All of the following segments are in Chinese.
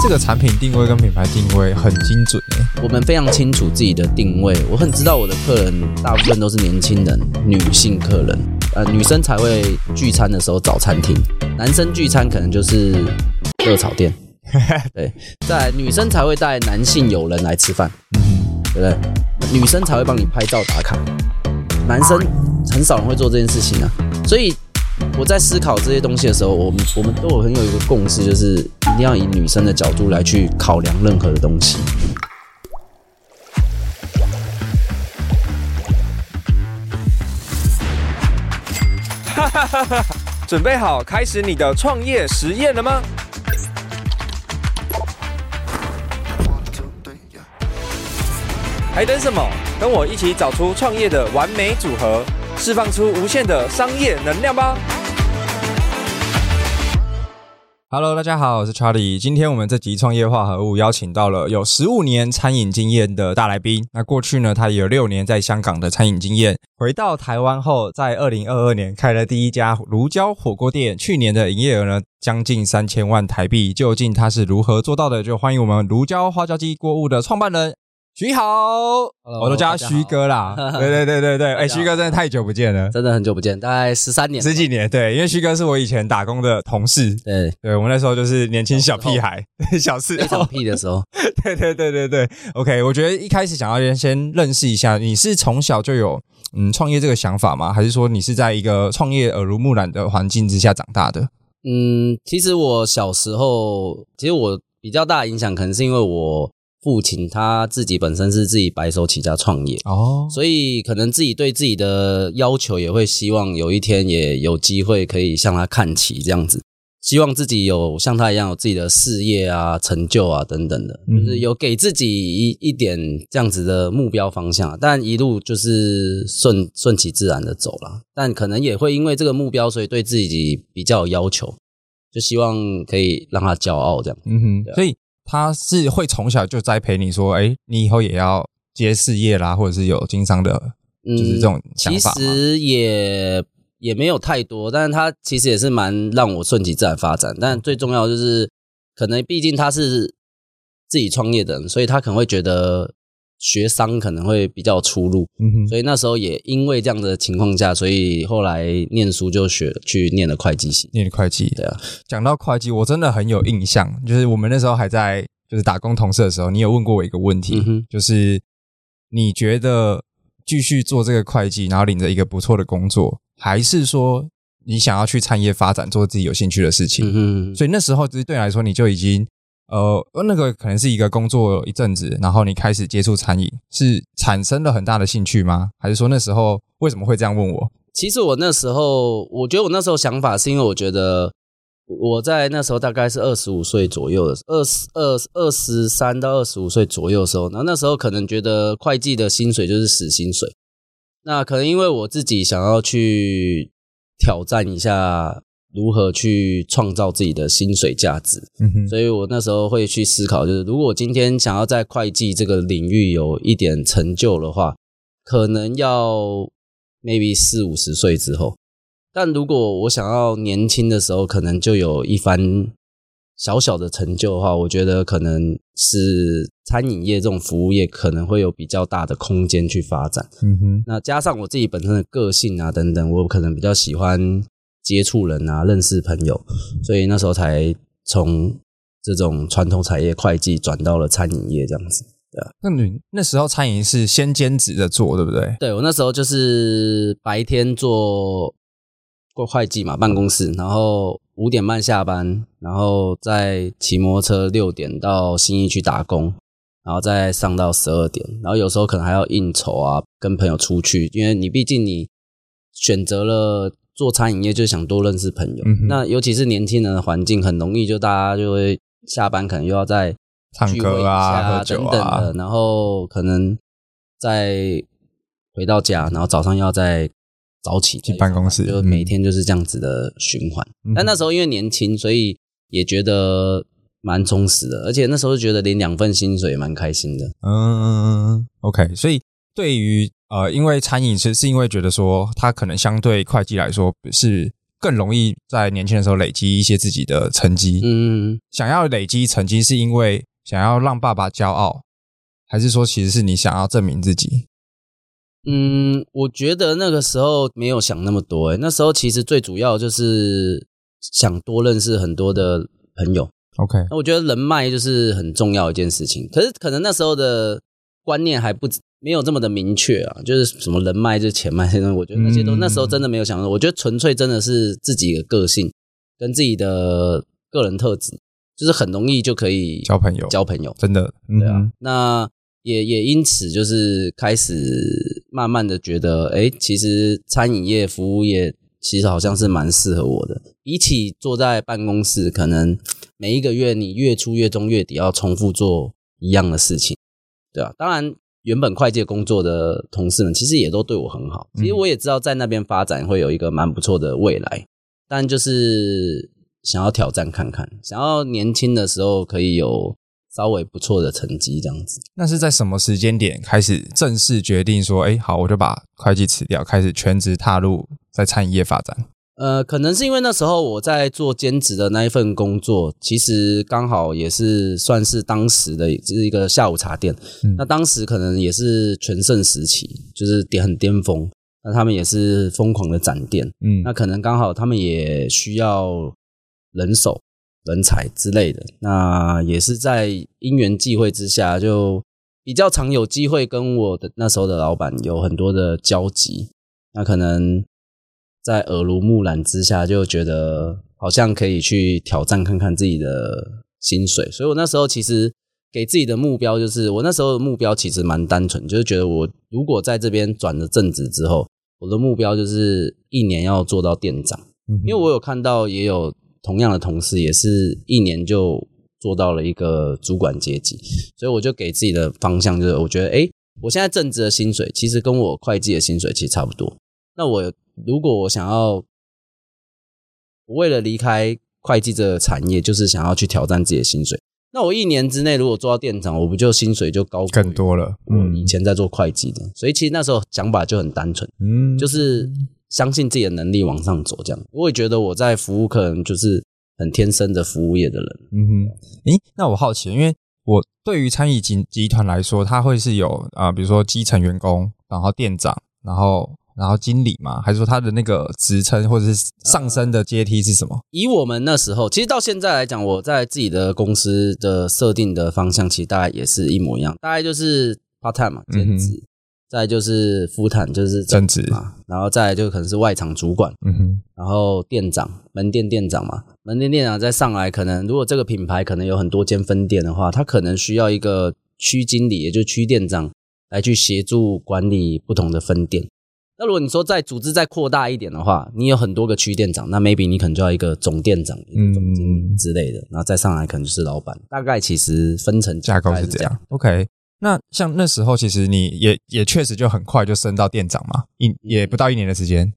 这个产品定位跟品牌定位很精准诶。我们非常清楚自己的定位，我很知道我的客人大部分都是年轻人、女性客人，呃，女生才会聚餐的时候找餐厅，男生聚餐可能就是热炒店。对，在女生才会带男性友人来吃饭，嗯，对不对？女生才会帮你拍照打卡，男生很少人会做这件事情啊。所以我在思考这些东西的时候，我们我们都有很有一个共识，就是一定要以女生的角度来去考量任何的东西。哈哈哈哈！准备好开始你的创业实验了吗？还等什么？跟我一起找出创业的完美组合，释放出无限的商业能量吧！Hello，大家好，我是 Charlie。今天我们这集创业化合物邀请到了有十五年餐饮经验的大来宾。那过去呢，他也有六年在香港的餐饮经验。回到台湾后，在二零二二年开了第一家如胶火锅店，去年的营业额呢将近三千万台币。究竟他是如何做到的？就欢迎我们如胶花椒鸡锅物的创办人。徐好，Hello, 我都叫他徐哥啦。对对对对对，哎、欸，徐哥真的太久不见了，真的很久不见，大概十三年、十几年。对，因为徐哥是我以前打工的同事。对，对我们那时候就是年轻小屁孩，小四小屁的时候。对对对对对，OK。我觉得一开始想要先先认识一下，你是从小就有嗯创业这个想法吗？还是说你是在一个创业耳濡目染的环境之下长大的？嗯，其实我小时候，其实我比较大的影响，可能是因为我。父亲他自己本身是自己白手起家创业。哦，所以可能自己对自己的要求也会希望有一天也有机会可以向他看齐这样子，希望自己有像他一样有自己的事业啊、成就啊等等的，就是有给自己一一点这样子的目标方向，但一路就是顺顺其自然的走了，但可能也会因为这个目标，所以对自己比较有要求，就希望可以让他骄傲这样，嗯哼，所以。他是会从小就栽培你说，哎，你以后也要接事业啦，或者是有经商的，就是这种想法。其实也也没有太多，但是他其实也是蛮让我顺其自然发展。但最重要就是，可能毕竟他是自己创业的人，所以他可能会觉得学商可能会比较出路。嗯哼。所以那时候也因为这样的情况下，所以后来念书就学去念了会计系，念了会计。对啊，讲到会计，我真的很有印象，就是我们那时候还在。就是打工同事的时候，你有问过我一个问题，嗯、就是你觉得继续做这个会计，然后领着一个不错的工作，还是说你想要去产业发展，做自己有兴趣的事情？嗯，所以那时候其实对你来说，你就已经呃，那个可能是一个工作一阵子，然后你开始接触餐饮，是产生了很大的兴趣吗？还是说那时候为什么会这样问我？其实我那时候，我觉得我那时候想法是因为我觉得。我在那时候大概是二十五岁左右的，二十二二十三到二十五岁左右的时候，那那时候可能觉得会计的薪水就是死薪水，那可能因为我自己想要去挑战一下如何去创造自己的薪水价值，嗯哼，所以我那时候会去思考，就是如果我今天想要在会计这个领域有一点成就的话，可能要 maybe 四五十岁之后。但如果我想要年轻的时候，可能就有一番小小的成就的话，我觉得可能是餐饮业这种服务业可能会有比较大的空间去发展。嗯哼，那加上我自己本身的个性啊等等，我可能比较喜欢接触人啊，认识朋友，所以那时候才从这种传统产业会计转到了餐饮业这样子。对啊，那你那时候餐饮是先兼职的做，对不对？对，我那时候就是白天做。做会计嘛，办公室，然后五点半下班，然后再骑摩托车六点到新义去打工，然后再上到十二点，然后有时候可能还要应酬啊，跟朋友出去，因为你毕竟你选择了做餐饮业，就想多认识朋友。嗯、那尤其是年轻人的环境，很容易就大家就会下班可能又要再聚会一下啊，等等的，然后可能再回到家，然后早上要再。早起去办公室，就每天就是这样子的循环。嗯、但那时候因为年轻，所以也觉得蛮充实的，而且那时候就觉得领两份薪水也蛮开心的。嗯，OK。所以对于呃，因为餐饮其实是因为觉得说它可能相对会计来说是更容易在年轻的时候累积一些自己的成绩。嗯，想要累积成绩是因为想要让爸爸骄傲，还是说其实是你想要证明自己？嗯，我觉得那个时候没有想那么多，诶，那时候其实最主要就是想多认识很多的朋友。OK，那我觉得人脉就是很重要一件事情。可是可能那时候的观念还不没有这么的明确啊，就是什么人脉就是钱脉，现在我觉得那些都、嗯、那时候真的没有想到。我觉得纯粹真的是自己的个性跟自己的个人特质，就是很容易就可以交朋友，交朋友，真的，嗯、对啊。那也也因此就是开始慢慢的觉得，哎，其实餐饮业、服务业其实好像是蛮适合我的。比起坐在办公室，可能每一个月你月初、月中、月底要重复做一样的事情，对啊。当然。原本会计工作的同事们其实也都对我很好，其实我也知道在那边发展会有一个蛮不错的未来，但就是想要挑战看看，想要年轻的时候可以有稍微不错的成绩这样子。那是在什么时间点开始正式决定说，哎，好，我就把会计辞掉，开始全职踏入在餐饮业发展？呃，可能是因为那时候我在做兼职的那一份工作，其实刚好也是算是当时的就是一个下午茶店。嗯、那当时可能也是全盛时期，就是点很巅峰。那他们也是疯狂的展店，嗯，那可能刚好他们也需要人手、人才之类的。那也是在因缘际会之下，就比较常有机会跟我的那时候的老板有很多的交集。那可能。在耳濡目染之下，就觉得好像可以去挑战看看自己的薪水，所以我那时候其实给自己的目标就是，我那时候的目标其实蛮单纯，就是觉得我如果在这边转了正职之后，我的目标就是一年要做到店长，因为我有看到也有同样的同事，也是一年就做到了一个主管阶级，所以我就给自己的方向就是，我觉得，诶，我现在正职的薪水其实跟我会计的薪水其实差不多，那我。如果我想要，我为了离开会计这个产业，就是想要去挑战自己的薪水。那我一年之内如果做到店长，我不就薪水就高更多了？嗯，以前在做会计的，所以其实那时候想法就很单纯，嗯，就是相信自己的能力往上走。这样，我也觉得我在服务客人就是很天生的服务业的人。嗯哼，诶，那我好奇，因为我对于餐饮集集团来说，它会是有啊、呃，比如说基层员工，然后店长，然后。然后经理嘛，还是说他的那个职称或者是上升的阶梯是什么？呃，以我们那时候，其实到现在来讲，我在自己的公司的设定的方向，其实大概也是一模一样，大概就是 part time 嘛，兼职，嗯、再就是 full time 就是正职嘛，然后再就可能是外场主管，嗯哼，然后店长，门店店长嘛，门店店长再上来，可能如果这个品牌可能有很多间分店的话，他可能需要一个区经理，也就是区店长来去协助管理不同的分店。那如果你说再组织再扩大一点的话，你有很多个区店长，那 maybe 你可能就要一个总店长、一个总经理之类的，然后再上来可能就是老板。大概其实分成架构是这样。OK，那像那时候其实你也也确实就很快就升到店长嘛，一也不到一年的时间。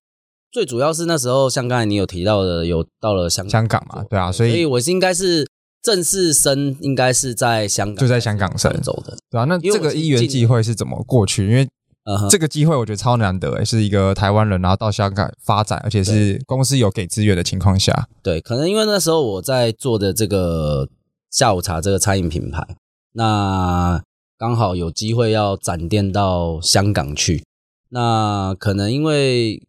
最主要是那时候像刚才你有提到的，有到了香香港嘛，对啊，所以所以我是应该是正式升，应该是在香港，就在香港升走的，对啊。那这个一元际会是怎么过去？因为 Uh huh. 这个机会我觉得超难得诶，是一个台湾人，然后到香港发展，而且是公司有给资源的情况下。对，可能因为那时候我在做的这个下午茶这个餐饮品牌，那刚好有机会要展店到香港去。那可能因为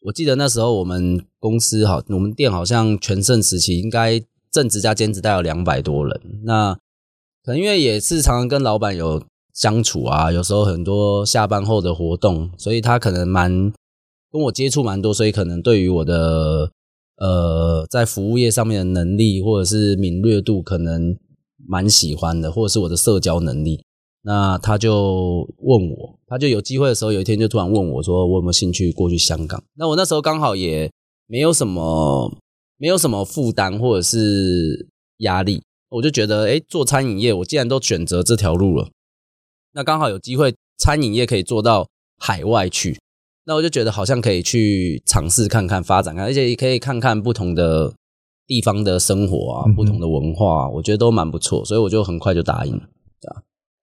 我记得那时候我们公司好，我们店好像全盛时期应该正职加兼职大概有两百多人。那可能因为也是常常跟老板有。相处啊，有时候很多下班后的活动，所以他可能蛮跟我接触蛮多，所以可能对于我的呃在服务业上面的能力或者是敏锐度，可能蛮喜欢的，或者是我的社交能力，那他就问我，他就有机会的时候，有一天就突然问我说，我有没有兴趣过去香港？那我那时候刚好也没有什么没有什么负担或者是压力，我就觉得，诶，做餐饮业，我既然都选择这条路了。那刚好有机会，餐饮业可以做到海外去，那我就觉得好像可以去尝试看看发展看，而且也可以看看不同的地方的生活啊，不同的文化，我觉得都蛮不错，所以我就很快就答应了，对吧？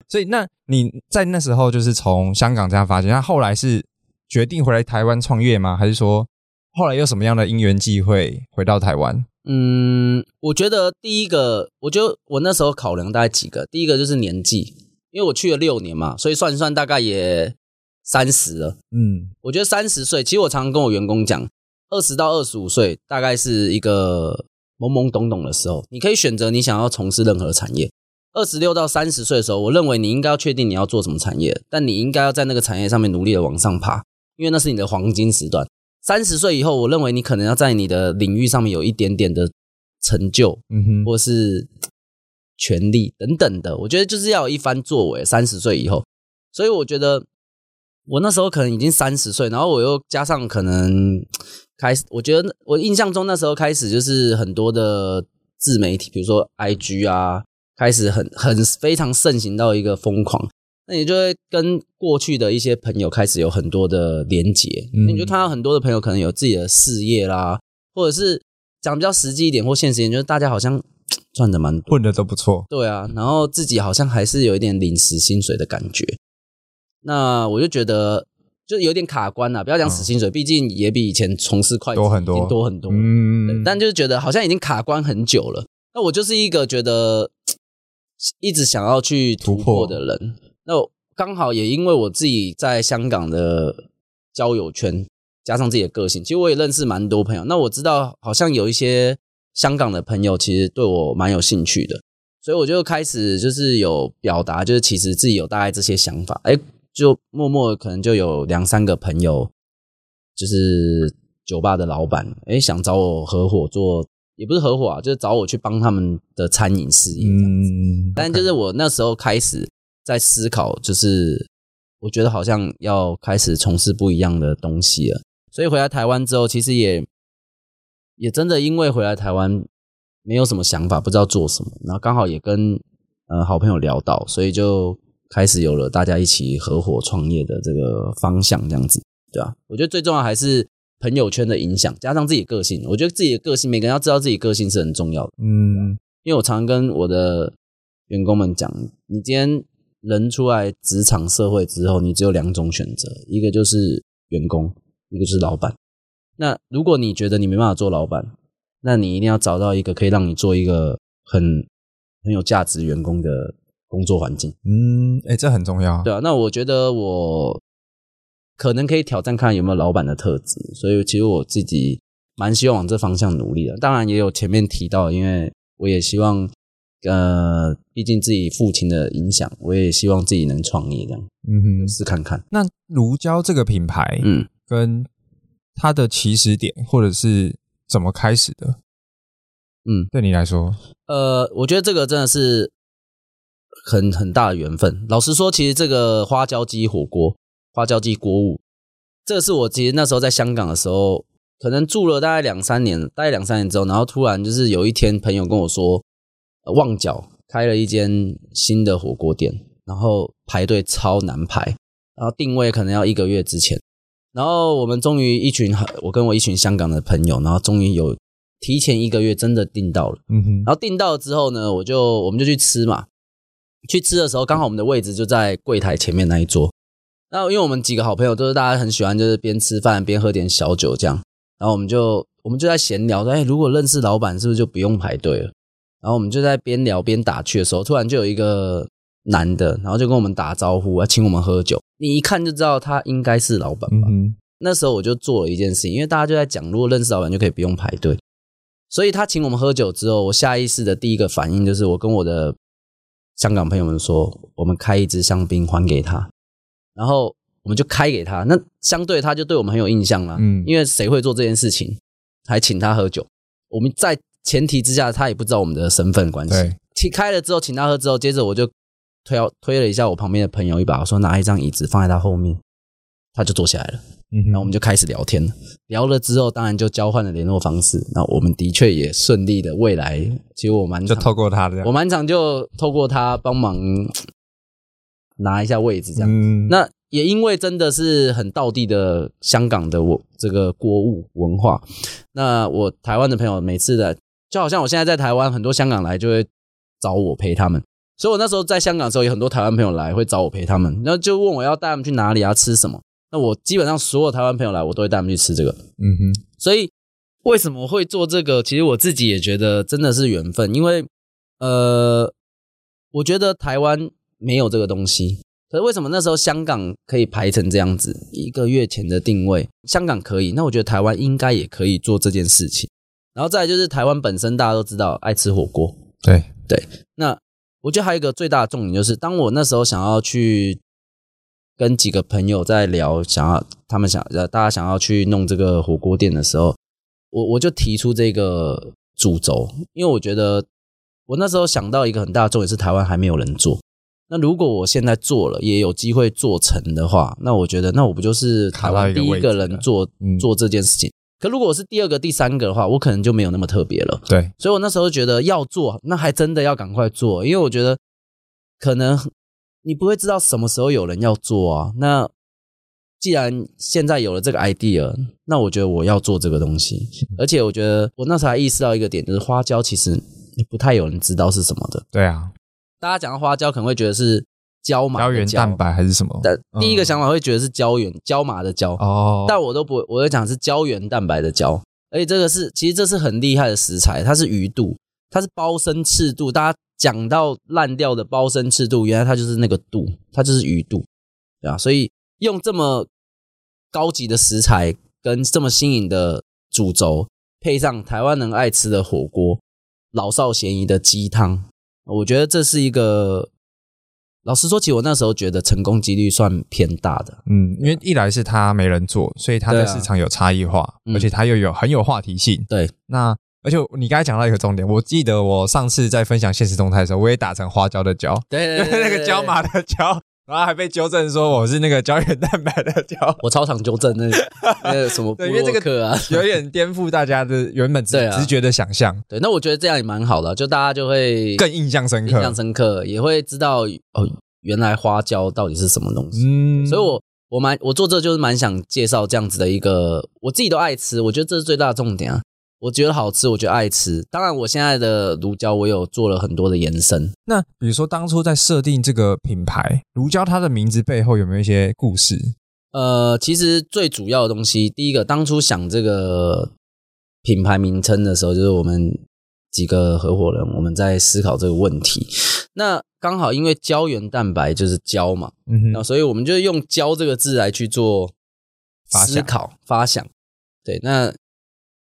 所以那你在那时候就是从香港这样发展，那后来是决定回来台湾创业吗？还是说后来有什么样的因缘际会回到台湾？嗯，我觉得第一个，我觉得我那时候考量大概几个，第一个就是年纪，因为我去了六年嘛，所以算一算大概也三十了。嗯，我觉得三十岁，其实我常常跟我员工讲，二十到二十五岁大概是一个懵懵懂懂的时候，你可以选择你想要从事任何产业。二十六到三十岁的时候，我认为你应该要确定你要做什么产业，但你应该要在那个产业上面努力的往上爬，因为那是你的黄金时段。三十岁以后，我认为你可能要在你的领域上面有一点点的成就，嗯哼，或是权利等等的。我觉得就是要有一番作为。三十岁以后，所以我觉得我那时候可能已经三十岁，然后我又加上可能 开始，我觉得我印象中那时候开始就是很多的自媒体，比如说 IG 啊。开始很很非常盛行到一个疯狂，那你就会跟过去的一些朋友开始有很多的连结，嗯、你就看到很多的朋友可能有自己的事业啦，或者是讲比较实际一点或现实一点，就是大家好像 赚的蛮多，混的都不错，对啊，然后自己好像还是有一点临时薪水的感觉，那我就觉得就有点卡关了，不要讲死薪水，毕竟也比以前从事会计多很多。多很多，嗯，但就是觉得好像已经卡关很久了，那我就是一个觉得。一直想要去突破的人，那刚好也因为我自己在香港的交友圈，加上自己的个性，其实我也认识蛮多朋友。那我知道好像有一些香港的朋友其实对我蛮有兴趣的，所以我就开始就是有表达，就是其实自己有大概这些想法。哎，就默默可能就有两三个朋友，就是酒吧的老板，哎，想找我合伙做。也不是合伙啊，就是找我去帮他们的餐饮事业这样子。嗯，但就是我那时候开始在思考，就是我觉得好像要开始从事不一样的东西了。所以回来台湾之后，其实也也真的因为回来台湾没有什么想法，不知道做什么，然后刚好也跟呃好朋友聊到，所以就开始有了大家一起合伙创业的这个方向，这样子，对吧？我觉得最重要还是。朋友圈的影响，加上自己的个性，我觉得自己的个性，每个人要知道自己个性是很重要的。嗯，因为我常常跟我的员工们讲，你今天人出来职场社会之后，你只有两种选择，一个就是员工，一个就是老板。那如果你觉得你没办法做老板，那你一定要找到一个可以让你做一个很很有价值员工的工作环境。嗯，哎，这很重要。对啊，那我觉得我。可能可以挑战看有没有老板的特质，所以其实我自己蛮希望往这方向努力的。当然也有前面提到，因为我也希望，呃，毕竟自己父亲的影响，我也希望自己能创业这样，嗯哼，试看看。那如胶这个品牌，嗯，跟它的起始点或者是怎么开始的？嗯，对你来说，呃，我觉得这个真的是很很大的缘分。老实说，其实这个花椒鸡火锅。花椒鸡锅物，这个是我其实那时候在香港的时候，可能住了大概两三年，大概两三年之后，然后突然就是有一天，朋友跟我说，旺角开了一间新的火锅店，然后排队超难排，然后定位可能要一个月之前，然后我们终于一群，我跟我一群香港的朋友，然后终于有提前一个月真的订到了，嗯哼，然后订到了之后呢，我就我们就去吃嘛，去吃的时候刚好我们的位置就在柜台前面那一桌。那因为我们几个好朋友都是大家很喜欢，就是边吃饭边喝点小酒这样，然后我们就我们就在闲聊说，哎，如果认识老板，是不是就不用排队了？然后我们就在边聊边打趣的时候，突然就有一个男的，然后就跟我们打招呼，要请我们喝酒。你一看就知道他应该是老板吧？嗯。那时候我就做了一件事情，因为大家就在讲，如果认识老板就可以不用排队，所以他请我们喝酒之后，我下意识的第一个反应就是，我跟我的香港朋友们说，我们开一支香槟还给他。然后我们就开给他，那相对他就对我们很有印象了，嗯，因为谁会做这件事情，还请他喝酒？我们在前提之下，他也不知道我们的身份关系。对，请开了之后，请他喝之后，接着我就推推了一下我旁边的朋友一把，我说拿一张椅子放在他后面，他就坐下来了。嗯，然后我们就开始聊天了，聊了之后，当然就交换了联络方式。那我们的确也顺利的，未来其实我蛮就透过他的，我蛮常就透过他帮忙。拿一下位置，这样。嗯，那也因为真的是很道地的香港的我这个国物文化，那我台湾的朋友每次的，就好像我现在在台湾，很多香港来就会找我陪他们，所以我那时候在香港的时候，有很多台湾朋友来会找我陪他们，然后就问我要带他们去哪里啊，吃什么。那我基本上所有台湾朋友来，我都会带他们去吃这个。嗯哼，所以为什么会做这个？其实我自己也觉得真的是缘分，因为呃，我觉得台湾没有这个东西。可是为什么那时候香港可以排成这样子？一个月前的定位，香港可以，那我觉得台湾应该也可以做这件事情。然后再来就是台湾本身，大家都知道爱吃火锅，对对。那我觉得还有一个最大的重点就是，当我那时候想要去跟几个朋友在聊，想要他们想呃大家想要去弄这个火锅店的时候，我我就提出这个主轴，因为我觉得我那时候想到一个很大的重点是台湾还没有人做。那如果我现在做了，也有机会做成的话，那我觉得，那我不就是台湾第一个人做做这件事情？可如果我是第二个、第三个的话，我可能就没有那么特别了。对，所以我那时候觉得要做，那还真的要赶快做，因为我觉得可能你不会知道什么时候有人要做啊。那既然现在有了这个 idea，那我觉得我要做这个东西。而且我觉得我那时候还意识到一个点，就是花椒其实不太有人知道是什么的。对啊。大家讲到花椒，可能会觉得是胶麻胶原蛋白还是什么？但第一个想法会觉得是胶原、胶麻的胶哦。但我都不，我会讲是胶原蛋白的胶。而且这个是，其实这是很厉害的食材，它是鱼肚，它是包身赤肚。大家讲到烂掉的包身赤肚，原来它就是那个肚，它就是鱼肚，对啊。所以用这么高级的食材跟这么新颖的主轴，配上台湾人爱吃的火锅，老少咸宜的鸡汤。我觉得这是一个，老实说，其实我那时候觉得成功几率算偏大的。嗯，因为一来是它没人做，所以它的市场有差异化，啊、而且它又有很有话题性。对，那而且你刚才讲到一个重点，我记得我上次在分享现实动态的时候，我也打成花椒的椒，对，对，对，对，对，那个椒麻的椒。然后还被纠正说我是那个胶原蛋白的胶，我超常纠正那个 那个什么部落客啊，有点颠覆大家的原本直直觉的想象。对，那我觉得这样也蛮好的，就大家就会更印象深刻，印象深刻也会知道哦，原来花椒到底是什么东西。嗯，所以我我蛮我做这就是蛮想介绍这样子的一个，我自己都爱吃，我觉得这是最大的重点啊。我觉得好吃，我觉得爱吃。当然，我现在的乳胶我有做了很多的延伸。那比如说，当初在设定这个品牌乳胶，它的名字背后有没有一些故事？呃，其实最主要的东西，第一个，当初想这个品牌名称的时候，就是我们几个合伙人我们在思考这个问题。那刚好因为胶原蛋白就是胶嘛，嗯哼，那所以我们就用“胶”这个字来去做思考发想。对，那。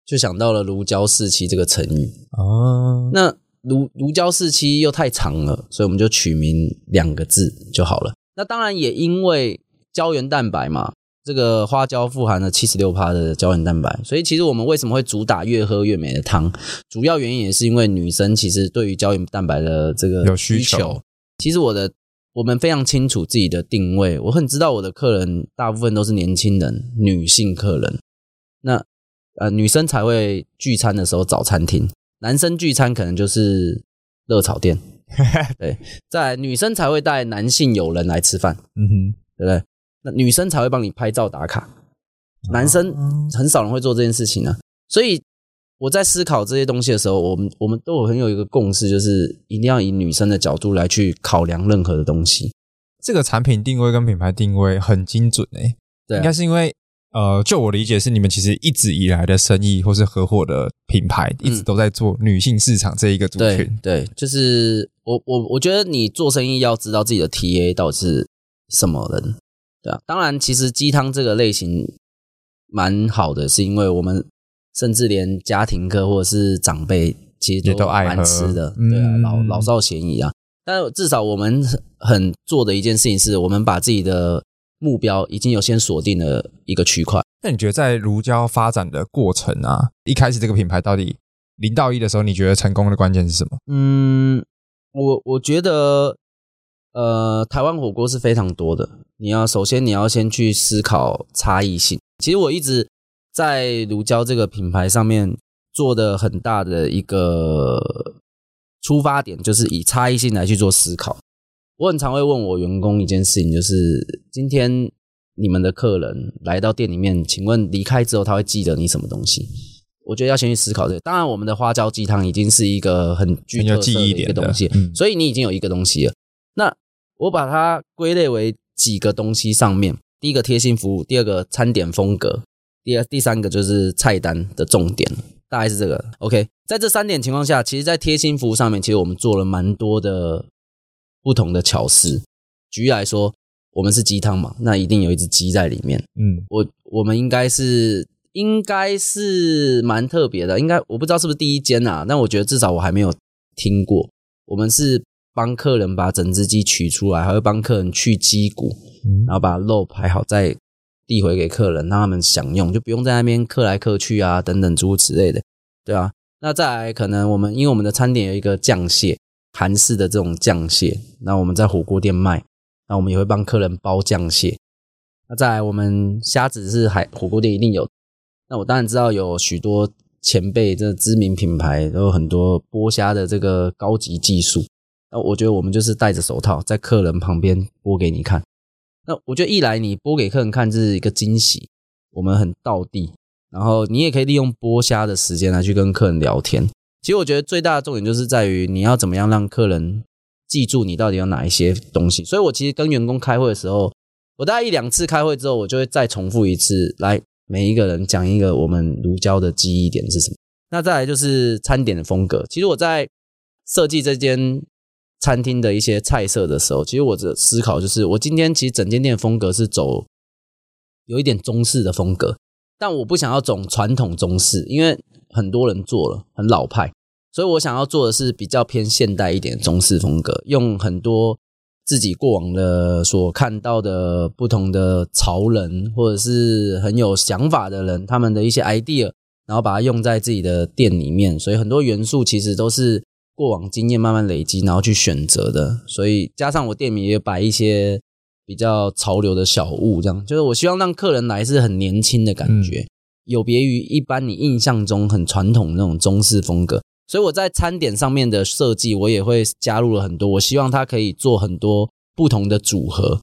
就想到了“如胶似漆”这个成语哦。那“如如胶似漆”又太长了，所以我们就取名两个字就好了。那当然也因为胶原蛋白嘛，这个花椒富含了七十六趴的胶原蛋白，所以其实我们为什么会主打越喝越美的汤，主要原因也是因为女生其实对于胶原蛋白的这个有需求。其实我的我们非常清楚自己的定位，我很知道我的客人大部分都是年轻人，女性客人。那呃，女生才会聚餐的时候找餐厅，男生聚餐可能就是热炒店。对，在女生才会带男性友人来吃饭，嗯哼，对不对？那女生才会帮你拍照打卡，男生很少人会做这件事情呢、啊。所以我在思考这些东西的时候，我们我们都有很有一个共识，就是一定要以女生的角度来去考量任何的东西。这个产品定位跟品牌定位很精准诶、欸，对、啊，应该是因为。呃，就我理解是，你们其实一直以来的生意或是合伙的品牌，一直都在做女性市场这一个族群。嗯、对，对，就是我我我觉得你做生意要知道自己的 TA 到底是什么人，对啊。当然，其实鸡汤这个类型蛮好的，是因为我们甚至连家庭客或者是长辈其实都爱吃的，对啊，老老少咸宜啊。但至少我们很做的一件事情是，我们把自己的。目标已经有先锁定了一个区块。那你觉得在如胶发展的过程啊，一开始这个品牌到底零到一的时候，你觉得成功的关键是什么？嗯，我我觉得，呃，台湾火锅是非常多的。你要首先你要先去思考差异性。其实我一直在如胶这个品牌上面做的很大的一个出发点，就是以差异性来去做思考。我很常会问我员工一件事情，就是今天你们的客人来到店里面，请问离开之后他会记得你什么东西？我觉得要先去思考这个。当然，我们的花椒鸡汤已经是一个很具特色的一个东西，所以你已经有一个东西了。那我把它归类为几个东西上面：第一个贴心服务，第二个餐点风格，第二、第三个就是菜单的重点，大概是这个。OK，在这三点情况下，其实，在贴心服务上面，其实我们做了蛮多的不同的巧思。举例来说，我们是鸡汤嘛，那一定有一只鸡在里面。嗯，我我们应该是应该是蛮特别的，应该我不知道是不是第一间啊，但我觉得至少我还没有听过。我们是帮客人把整只鸡取出来，还会帮客人去鸡骨，然后把肉排好再递回给客人，让他们享用，就不用在那边客来客去啊等等诸如此类的，对啊。那再来可能我们因为我们的餐点有一个酱蟹，韩式的这种酱蟹，那我们在火锅店卖。那我们也会帮客人包酱蟹。那再来，我们虾子是海火锅店一定有。那我当然知道有许多前辈，这知名品牌都有很多剥虾的这个高级技术。那我觉得我们就是戴着手套在客人旁边剥给你看。那我觉得一来你剥给客人看这是一个惊喜，我们很道地。然后你也可以利用剥虾的时间来去跟客人聊天。其实我觉得最大的重点就是在于你要怎么样让客人。记住你到底有哪一些东西，所以我其实跟员工开会的时候，我大概一两次开会之后，我就会再重复一次，来每一个人讲一个我们如胶的记忆点是什么。那再来就是餐点的风格。其实我在设计这间餐厅的一些菜色的时候，其实我的思考就是，我今天其实整间店的风格是走有一点中式的风格，但我不想要走传统中式，因为很多人做了很老派。所以我想要做的是比较偏现代一点的中式风格，用很多自己过往的所看到的不同的潮人，或者是很有想法的人，他们的一些 idea，然后把它用在自己的店里面。所以很多元素其实都是过往经验慢慢累积，然后去选择的。所以加上我店里也摆一些比较潮流的小物，这样就是我希望让客人来是很年轻的感觉，嗯、有别于一般你印象中很传统那种中式风格。所以我在餐点上面的设计，我也会加入了很多。我希望它可以做很多不同的组合。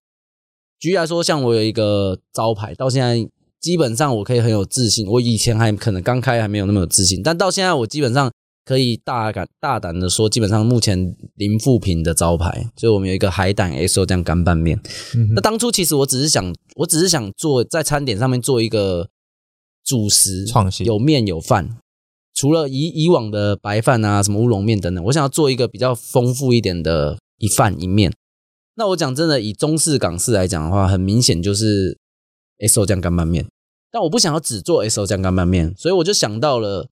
举例来说，像我有一个招牌，到现在基本上我可以很有自信。我以前还可能刚开还没有那么有自信，但到现在我基本上可以大胆大胆的说，基本上目前零负评的招牌。所以我们有一个海胆 XO 酱干拌面。嗯、那当初其实我只是想，我只是想做在餐点上面做一个主食创新，有面有饭。除了以以往的白饭啊，什么乌龙面等等，我想要做一个比较丰富一点的一饭一面。那我讲真的，以中式港式来讲的话，很明显就是 S O 酱干拌面。但我不想要只做 S O 酱干拌面，所以我就想到了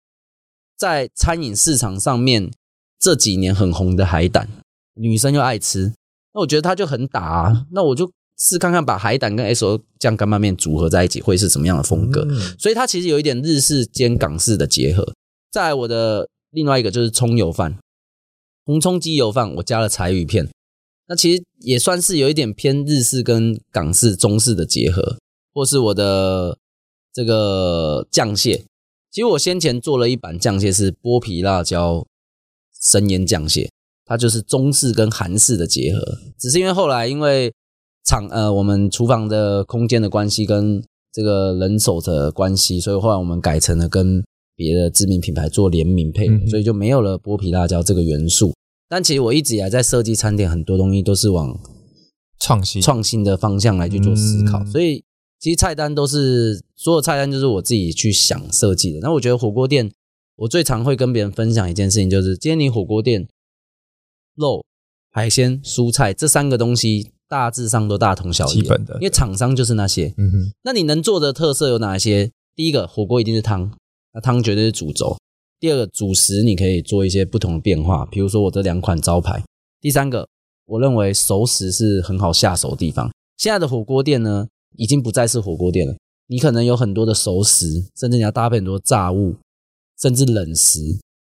在餐饮市场上面这几年很红的海胆，女生又爱吃，那我觉得它就很打啊。那我就试看看把海胆跟 S O 酱干拌面组合在一起会是什么样的风格。所以它其实有一点日式兼港式的结合。再我的另外一个就是葱油饭，红葱鸡油饭，我加了柴鱼片，那其实也算是有一点偏日式跟港式、中式的结合，或是我的这个酱蟹，其实我先前做了一版酱蟹是剥皮辣椒生腌酱蟹，它就是中式跟韩式的结合，只是因为后来因为厂呃我们厨房的空间的关系跟这个人手的关系，所以后来我们改成了跟别的知名品牌做联名配，所以就没有了剥皮辣椒这个元素。但其实我一直以来在设计餐点，很多东西都是往创新创新的方向来去做思考。所以其实菜单都是所有菜单就是我自己去想设计的。那我觉得火锅店，我最常会跟别人分享一件事情，就是今天你火锅店肉、海鲜、蔬菜这三个东西大致上都大同小异，基本的，因为厂商就是那些。嗯哼，那你能做的特色有哪些？第一个火锅一定是汤。那汤绝对是主轴。第二个主食，你可以做一些不同的变化，比如说我这两款招牌。第三个，我认为熟食是很好下手的地方。现在的火锅店呢，已经不再是火锅店了。你可能有很多的熟食，甚至你要搭配很多炸物，甚至冷食。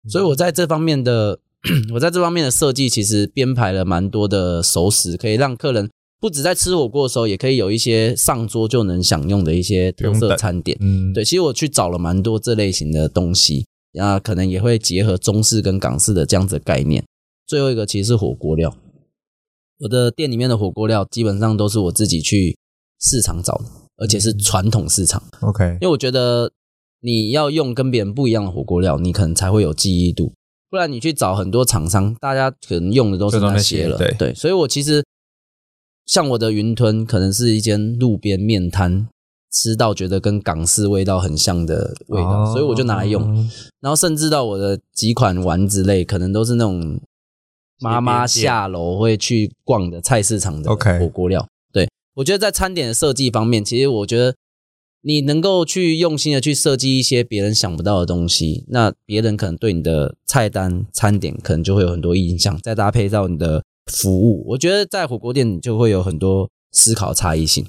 所以我在这方面的，我在这方面的设计，其实编排了蛮多的熟食，可以让客人。不止在吃火锅的时候，也可以有一些上桌就能享用的一些特色餐点。嗯，对，其实我去找了蛮多这类型的东西，那可能也会结合中式跟港式的这样子的概念。最后一个其实是火锅料，我的店里面的火锅料基本上都是我自己去市场找的，而且是传统市场。OK，因为我觉得你要用跟别人不一样的火锅料，你可能才会有记忆度，不然你去找很多厂商，大家可能用的都是那些了。对对，所以我其实。像我的云吞可能是一间路边面摊吃到觉得跟港式味道很像的味道，哦、所以我就拿来用。然后甚至到我的几款丸子类，可能都是那种妈妈下楼会去逛的菜市场的火锅料。对，我觉得在餐点的设计方面，其实我觉得你能够去用心的去设计一些别人想不到的东西，那别人可能对你的菜单餐点可能就会有很多印象，再搭配到你的服务，我觉得在火锅店就会有很多思考差异性。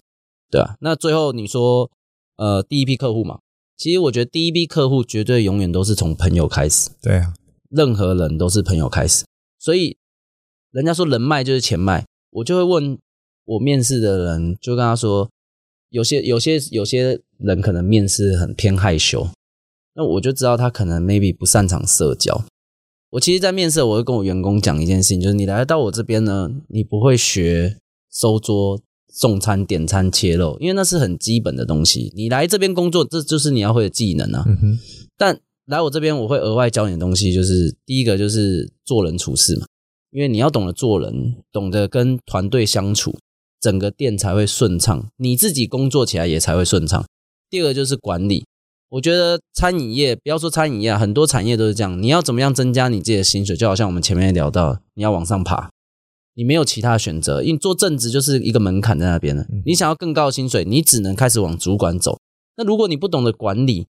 对啊，那最后你说，呃，第一批客户嘛，其实我觉得第一批客户绝对永远都是从朋友开始。对啊，任何人都是朋友开始，所以人家说人脉就是钱脉，我就会问我面试的人，就跟他说，有些有些有些人可能面试很偏害羞，那我就知道他可能 maybe 不擅长社交。我其实，在面试我会跟我员工讲一件事情，就是你来到我这边呢，你不会学收桌。送餐、点餐、切肉，因为那是很基本的东西。你来这边工作，这就是你要会的技能啊。嗯。但来我这边，我会额外教你的东西，就是第一个就是做人处事嘛，因为你要懂得做人，懂得跟团队相处，整个店才会顺畅，你自己工作起来也才会顺畅。第二个就是管理，我觉得餐饮业，不要说餐饮业啊，很多产业都是这样。你要怎么样增加你自己的薪水？就好像我们前面聊到，你要往上爬。你没有其他选择，因为做正职就是一个门槛在那边了。你想要更高的薪水，你只能开始往主管走。那如果你不懂得管理，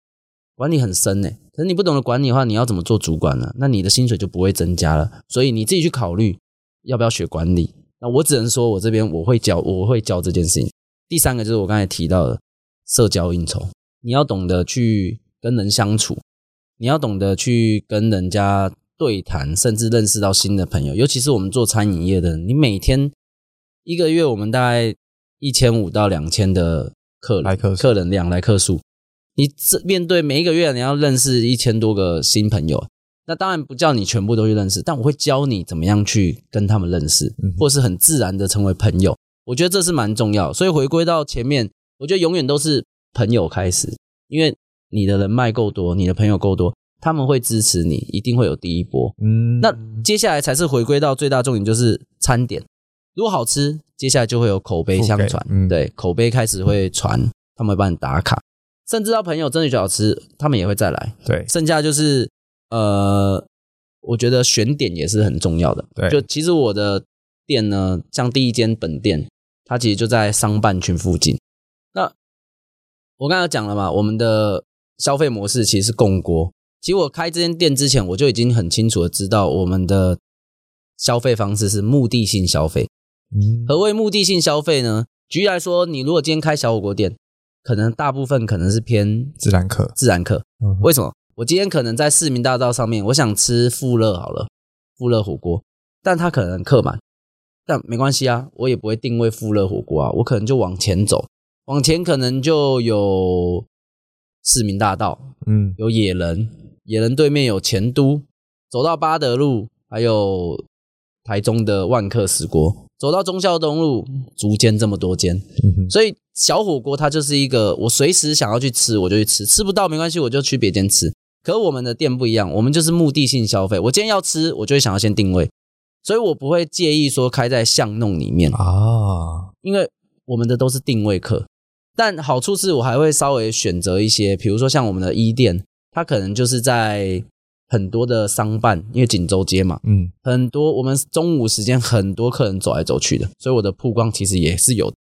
管理很深呢，可是你不懂得管理的话，你要怎么做主管呢？那你的薪水就不会增加了。所以你自己去考虑要不要学管理。那我只能说我这边我会教，我会教这件事情。第三个就是我刚才提到的社交应酬，你要懂得去跟人相处，你要懂得去跟人家。对谈，甚至认识到新的朋友，尤其是我们做餐饮业的，你每天一个月，我们大概一千五到两千的客人来客客人量来客数，你这面对每一个月你要认识一千多个新朋友，那当然不叫你全部都去认识，但我会教你怎么样去跟他们认识，或是很自然的成为朋友。我觉得这是蛮重要，所以回归到前面，我觉得永远都是朋友开始，因为你的人脉够多，你的朋友够多。他们会支持你，一定会有第一波。嗯，那接下来才是回归到最大重点，就是餐点。如果好吃，接下来就会有口碑相传。嗯，对，口碑开始会传，他们会帮你打卡，甚至到朋友真的觉得好吃，他们也会再来。对，剩下就是呃，我觉得选点也是很重要的。对，就其实我的店呢，像第一间本店，它其实就在商办群附近。那我刚才讲了嘛，我们的消费模式其实是共锅。其实我开这间店之前，我就已经很清楚的知道我们的消费方式是目的性消费。嗯，何谓目的性消费呢？举例来说，你如果今天开小火锅店，可能大部分可能是偏自然客。自然客，嗯为什么？我今天可能在市民大道上面，我想吃富乐好了，富乐火锅，但它可能客满，但没关系啊，我也不会定位富乐火锅啊，我可能就往前走，往前可能就有市民大道，嗯，有野人。野人对面有前都，走到八德路，还有台中的万客石锅，走到忠孝东路，逐间这么多间，嗯、所以小火锅它就是一个我随时想要去吃我就去吃，吃不到没关系，我就去别间吃。可我们的店不一样，我们就是目的性消费。我今天要吃，我就会想要先定位，所以我不会介意说开在巷弄里面啊，因为我们的都是定位客。但好处是我还会稍微选择一些，比如说像我们的一店。它可能就是在很多的商办，因为锦州街嘛，嗯，很多我们中午时间很多客人走来走去的，所以我的曝光其实也是有的。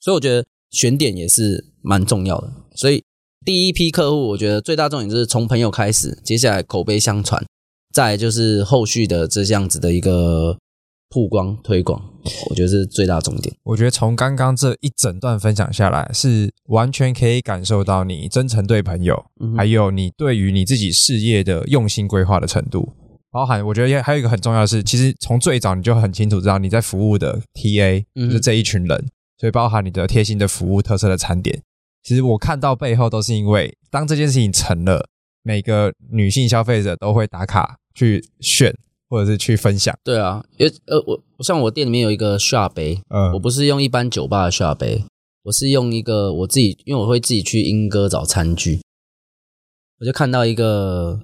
所以我觉得选点也是蛮重要的。所以第一批客户，我觉得最大重点就是从朋友开始，接下来口碑相传，再来就是后续的这样子的一个。曝光推广，我觉得是最大重点。我觉得从刚刚这一整段分享下来，是完全可以感受到你真诚对朋友，嗯、还有你对于你自己事业的用心规划的程度。包含我觉得也还有一个很重要的是，其实从最早你就很清楚知道你在服务的 TA 就是这一群人，嗯、所以包含你的贴心的服务、特色的餐点。其实我看到背后都是因为，当这件事情成了，每个女性消费者都会打卡去炫。或者是去分享，对啊，因为呃，我像我店里面有一个下杯，嗯，我不是用一般酒吧的下杯，我是用一个我自己，因为我会自己去英歌找餐具，我就看到一个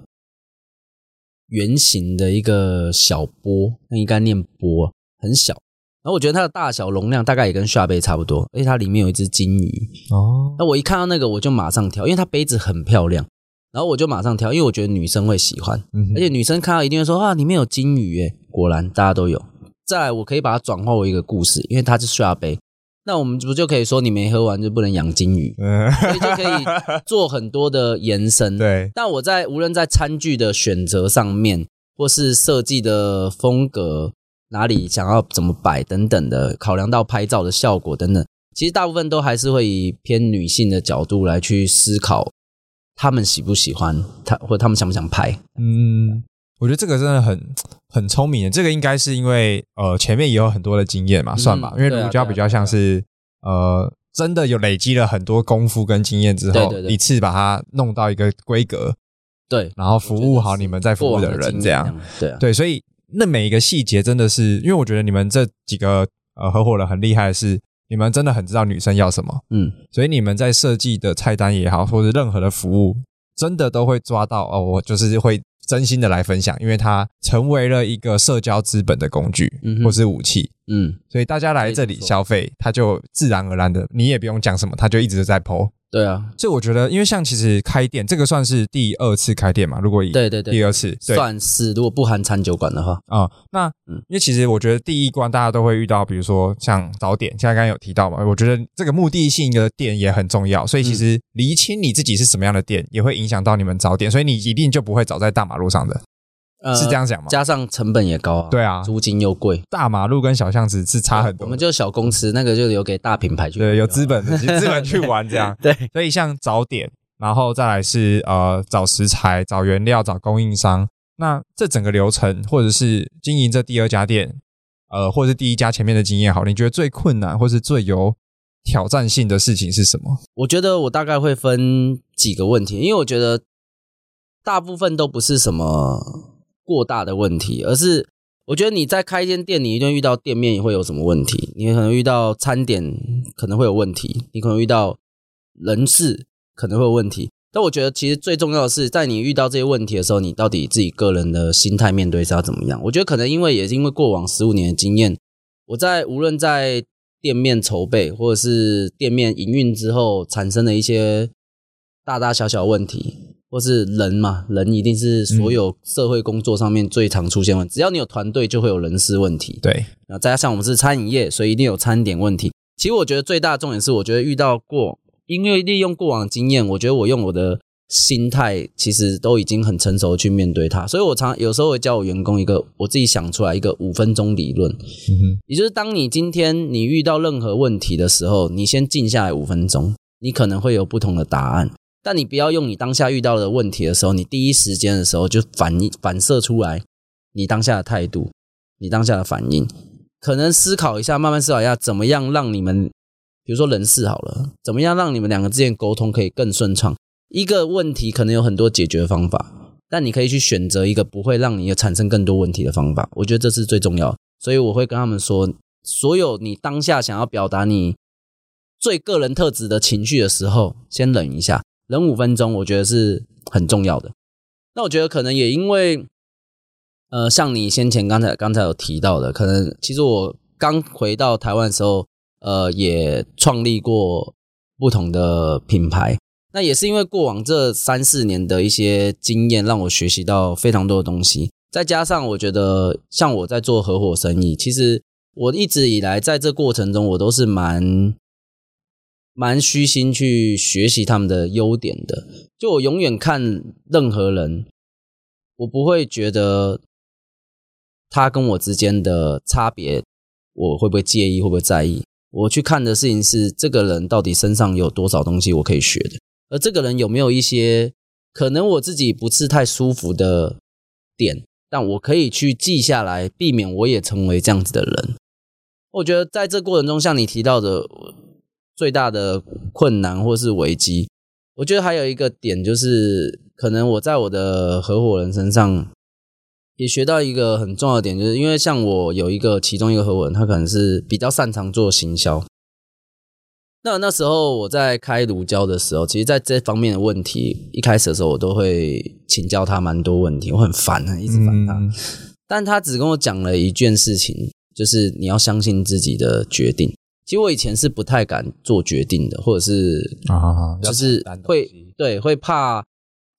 圆形的一个小钵，那应该念钵，很小，然后我觉得它的大小容量大概也跟下杯差不多，而且它里面有一只金鱼哦。那我一看到那个我就马上挑，因为它杯子很漂亮，然后我就马上挑，因为我觉得女生会喜欢，嗯、而且女生看到一定会说啊，里面有金鱼耶，果然大家都有。再来，我可以把它转化为一个故事，因为它是下杯，那我们不就可以说你没喝完就不能养金鱼，嗯、所以就可以做很多的延伸。对，但我在无论在餐具的选择上面，或是设计的风格。哪里想要怎么摆等等的，考量到拍照的效果等等，其实大部分都还是会以偏女性的角度来去思考，他们喜不喜欢他，或者他们想不想拍。嗯，我觉得这个真的很很聪明的，这个应该是因为呃前面也有很多的经验嘛，算吧，嗯、因为乳胶比较像是呃真的有累积了很多功夫跟经验之后，对对对，一次把它弄到一个规格，对，然后服务好你们在服务的人，这样，对、啊、对，所以。那每一个细节真的是，因为我觉得你们这几个呃合伙人很厉害的是，你们真的很知道女生要什么，嗯，所以你们在设计的菜单也好，或者任何的服务，真的都会抓到哦，我就是会。真心的来分享，因为它成为了一个社交资本的工具，嗯、或是武器，嗯，所以大家来这里消费，它就自然而然的，你也不用讲什么，它就一直在 po。对啊，所以我觉得，因为像其实开店这个算是第二次开店嘛，如果以对对对。第二次对。算是，如果不含餐酒馆的话。啊、嗯，那嗯，因为其实我觉得第一关大家都会遇到，比如说像早点，现在刚刚有提到嘛，我觉得这个目的性的店也很重要，所以其实厘清你自己是什么样的店，也会影响到你们早点，所以你一定就不会早在大马路上的。是这样讲吗？加上成本也高啊，对啊，租金又贵，大马路跟小巷子是差很多。我们就小公司，那个就留给大品牌去，对，有资本的 资本去玩这样。对，所以像早点，然后再来是呃找食材、找原料、找供应商。那这整个流程，或者是经营这第二家店，呃，或者是第一家前面的经验好，你觉得最困难或是最有挑战性的事情是什么？我觉得我大概会分几个问题，因为我觉得大部分都不是什么。过大的问题，而是我觉得你在开一间店，你一定遇到店面也会有什么问题，你可能遇到餐点可能会有问题，你可能遇到人事可能会有问题。但我觉得其实最重要的是，在你遇到这些问题的时候，你到底自己个人的心态面对是要怎么样？我觉得可能因为也是因为过往十五年的经验，我在无论在店面筹备或者是店面营运之后产生的一些大大小小问题。或是人嘛，人一定是所有社会工作上面最常出现问只要你有团队，就会有人事问题。对，那再加上我们是餐饮业，所以一定有餐点问题。其实我觉得最大的重点是，我觉得遇到过，因为利用过往的经验，我觉得我用我的心态，其实都已经很成熟去面对它。所以我常有时候会教我员工一个我自己想出来一个五分钟理论，嗯，也就是当你今天你遇到任何问题的时候，你先静下来五分钟，你可能会有不同的答案。但你不要用你当下遇到的问题的时候，你第一时间的时候就反应反射出来你当下的态度，你当下的反应，可能思考一下，慢慢思考一下，怎么样让你们，比如说人事好了，怎么样让你们两个之间沟通可以更顺畅？一个问题可能有很多解决方法，但你可以去选择一个不会让你产生更多问题的方法。我觉得这是最重要，所以我会跟他们说，所有你当下想要表达你最个人特质的情绪的时候，先忍一下。忍五分钟，我觉得是很重要的。那我觉得可能也因为，呃，像你先前刚才刚才有提到的，可能其实我刚回到台湾的时候，呃，也创立过不同的品牌。那也是因为过往这三四年的一些经验，让我学习到非常多的东西。再加上我觉得，像我在做合伙生意，其实我一直以来在这过程中，我都是蛮。蛮虚心去学习他们的优点的，就我永远看任何人，我不会觉得他跟我之间的差别，我会不会介意，会不会在意？我去看的事情是这个人到底身上有多少东西我可以学的，而这个人有没有一些可能我自己不是太舒服的点，但我可以去记下来，避免我也成为这样子的人。我觉得在这过程中，像你提到的。最大的困难或是危机，我觉得还有一个点就是，可能我在我的合伙人身上也学到一个很重要的点，就是因为像我有一个其中一个合伙人，他可能是比较擅长做行销。那那时候我在开乳胶的时候，其实在这方面的问题，一开始的时候我都会请教他蛮多问题，我很烦啊，一直烦他。嗯、但他只跟我讲了一件事情，就是你要相信自己的决定。其实我以前是不太敢做决定的，或者是啊，就是会对会怕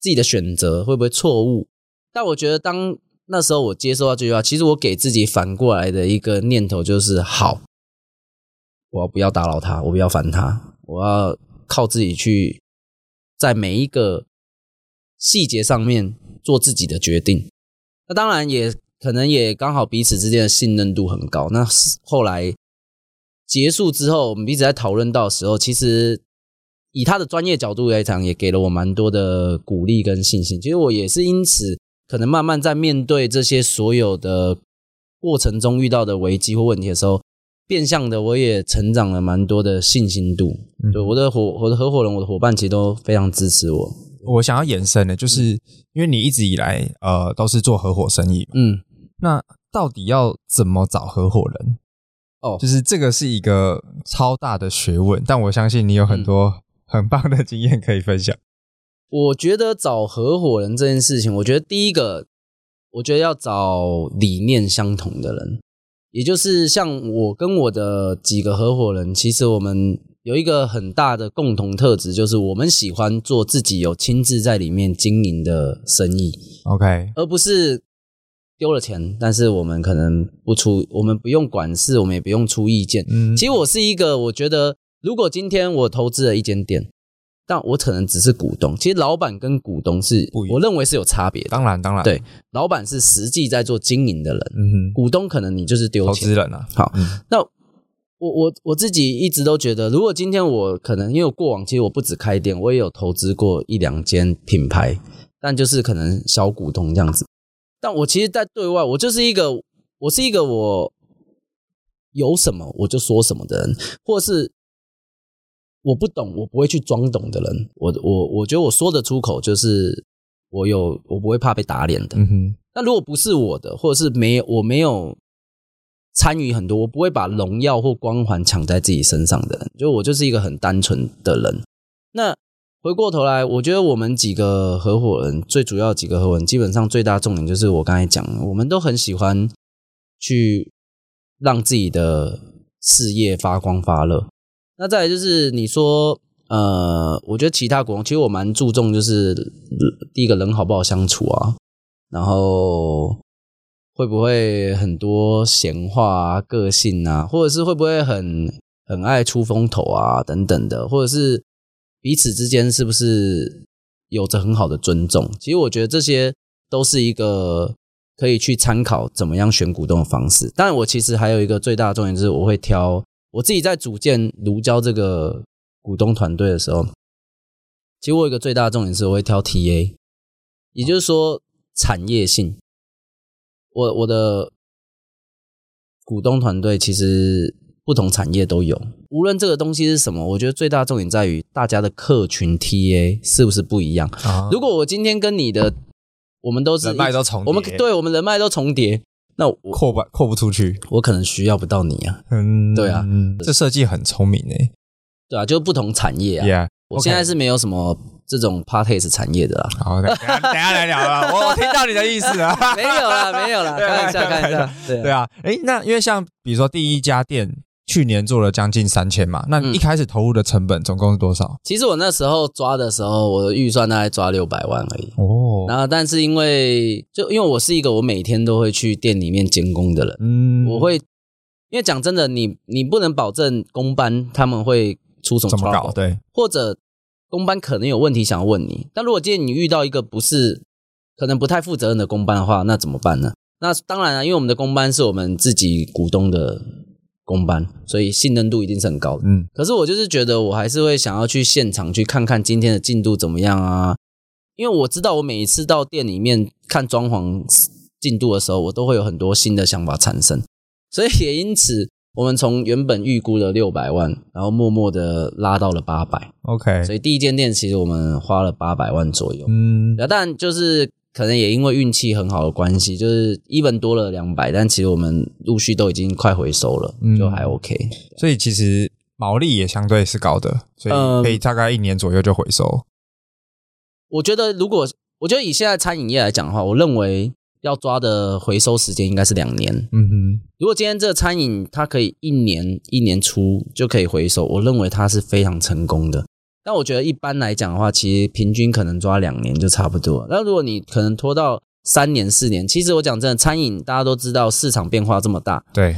自己的选择会不会错误。但我觉得当那时候我接受到这句话，其实我给自己反过来的一个念头就是：好，我要不要打扰他，我不要烦他，我要靠自己去在每一个细节上面做自己的决定。那当然也可能也刚好彼此之间的信任度很高。那后来。结束之后，我们一直在讨论到的时候，其实以他的专业角度来讲，也给了我蛮多的鼓励跟信心。其实我也是因此，可能慢慢在面对这些所有的过程中遇到的危机或问题的时候，变相的我也成长了蛮多的信心度。对，我的伙我的合伙人，我的伙伴其实都非常支持我。我想要延伸的，就是因为你一直以来呃都是做合伙生意，嗯，那到底要怎么找合伙人？哦，就是这个是一个超大的学问，但我相信你有很多很棒的经验可以分享。嗯，我觉得找合伙人这件事情，我觉得第一个，我觉得要找理念相同的人，也就是像我跟我的几个合伙人，其实我们有一个很大的共同特质，就是我们喜欢做自己有亲自在里面经营的生意。OK，而不是。丢了钱，但是我们可能不出，我们不用管事，我们也不用出意见。嗯，其实我是一个，我觉得如果今天我投资了一间店，但我可能只是股东。其实老板跟股东是，我认为是有差别的。当然，当然，对，老板是实际在做经营的人，股东可能你就是丢钱。投资人啊。好，嗯，那我我我自己一直都觉得，如果今天我可能因为我过往其实我不止开店，我也有投资过一两间品牌，但就是可能小股东这样子。但我其实，在对外，我就是一个，我是一个我有什么我就说什么的人，或是我不懂，我不会去装懂的人。我我我觉得我说的出口，就是我有，我不会怕被打脸的。嗯哼。那如果不是我的，或者是没有，我没有参与很多，我不会把荣耀或光环抢在自己身上的人。就我就是一个很单纯的人。那。回过头来，我觉得我们几个合伙人，最主要几个合伙人，基本上最大重点就是我刚才讲，我们都很喜欢去让自己的事业发光发热。那再来就是你说，呃，我觉得其他股东，其实我蛮注重，就是第一个人好不好相处啊，然后会不会很多闲话啊、个性啊，或者是会不会很很爱出风头啊等等的，或者是。彼此之间是不是有着很好的尊重？其实我觉得这些都是一个可以去参考怎么样选股东的方式。当然，我其实还有一个最大的重点就是，我会挑我自己在组建如胶这个股东团队的时候，其实我有一个最大的重点是，我会挑 TA，也就是说产业性。我我的股东团队其实。不同产业都有，无论这个东西是什么，我觉得最大的重点在于大家的客群 TA 是不是不一样。啊、如果我今天跟你的，我们都是人脉都重叠，我们对我们人脉都重叠，那我扩不扩不出去，我可能需要不到你啊。嗯，对啊，这设计很聪明诶。对啊，就不同产业啊。Yeah, 我现在是没有什么这种 parties 产业的啦。好，等下等下来聊了。我我听到你的意思了。没有啦，没有啦。看一下，看一下。对对啊，诶，那因为像比如说第一家店。去年做了将近三千嘛，那一开始投入的成本总共是多少？嗯，其实我那时候抓的时候，我的预算大概抓六百万而已。哦，然后但是因为就因为我是一个我每天都会去店里面监工的人，嗯，我会因为讲真的，你你不能保证工班他们会出什么 trouble，对，或者工班可能有问题想要问你，但如果今天你遇到一个不是可能不太负责任的工班的话，那怎么办呢？那当然了，因为我们的工班是我们自己股东的。工班，所以信任度一定是很高的。嗯，可是我就是觉得，我还是会想要去现场去看看今天的进度怎么样啊。因为我知道，我每一次到店里面看装潢进度的时候，我都会有很多新的想法产生。所以也因此，我们从原本预估的六百万，然后默默的拉到了八百。OK，所以第一间店其实我们花了八百万左右。嗯，但就是。可能也因为运气很好的关系，就是 even 多了两百，但其实我们陆续都已经快回收了，嗯、就还 OK。所以其实毛利也相对是高的，所以可以大概一年左右就回收。嗯、我觉得，如果我觉得以现在餐饮业来讲的话，我认为要抓的回收时间应该是两年。嗯哼，如果今天这个餐饮它可以一年一年初就可以回收，我认为它是非常成功的。但我觉得一般来讲的话，其实平均可能抓两年就差不多。那如果你可能拖到三年四年，其实我讲真的，餐饮大家都知道市场变化这么大，对，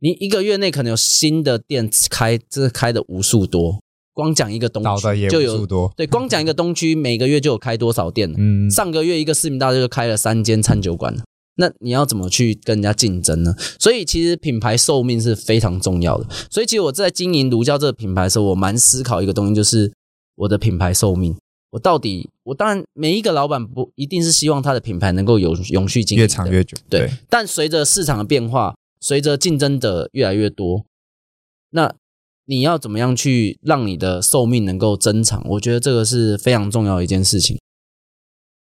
你一个月内可能有新的店开，这开的无数多。光讲一个东区就有多，对，光讲一个东区每个月就有开多少店。嗯，上个月一个市民大道就开了三间餐酒馆，那你要怎么去跟人家竞争呢？所以其实品牌寿命是非常重要的。所以其实我在经营卢胶这个品牌的时候，我蛮思考一个东西，就是我的品牌寿命。我到底，我当然每一个老板不一定是希望他的品牌能够有永续经营，越长越久。对，对，但随着市场的变化，随着竞争者越来越多，那。你要怎么样去让你的寿命能够增长？我觉得这个是非常重要的一件事情。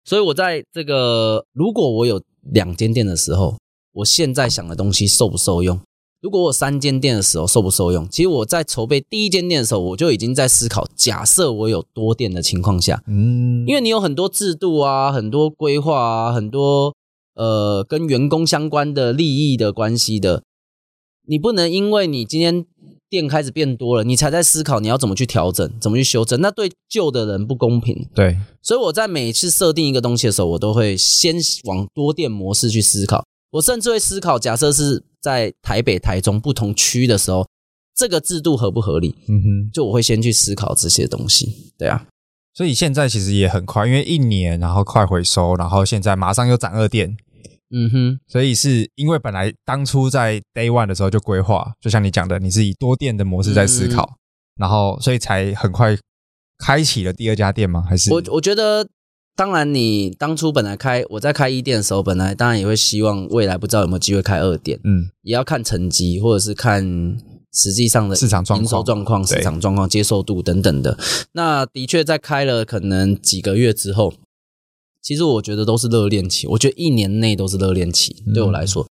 所以，我在这个如果我有两间店的时候，我现在想的东西受不受用？如果我三间店的时候受不受用？其实我在筹备第一间店的时候，我就已经在思考：假设我有多店的情况下，嗯，因为你有很多制度啊，很多规划啊，很多呃跟员工相关的利益的关系的，你不能因为你今天。店开始变多了，你才在思考你要怎么去调整，怎么去修正，那对旧的人不公平。对，所以我在每次设定一个东西的时候，我都会先往多店模式去思考。我甚至会思考，假设是在台北、台中不同区的时候，这个制度合不合理？嗯哼，就我会先去思考这些东西。对啊，所以现在其实也很快，因为一年，然后快回收，然后现在马上又涨二店。嗯哼，所以是因为本来当初在 Day One 的时候就规划，就像你讲的，你是以多店的模式在思考，嗯、然后所以才很快开启了第二家店吗？还是我我觉得，当然你当初本来开我在开一店的时候，本来当然也会希望未来不知道有没有机会开二店，嗯，也要看成绩或者是看实际上的市场状况、营收状况、市场状况、接受度等等的。那的确在开了可能几个月之后。其实我觉得都是热恋期，我觉得一年内都是热恋期。对我来说，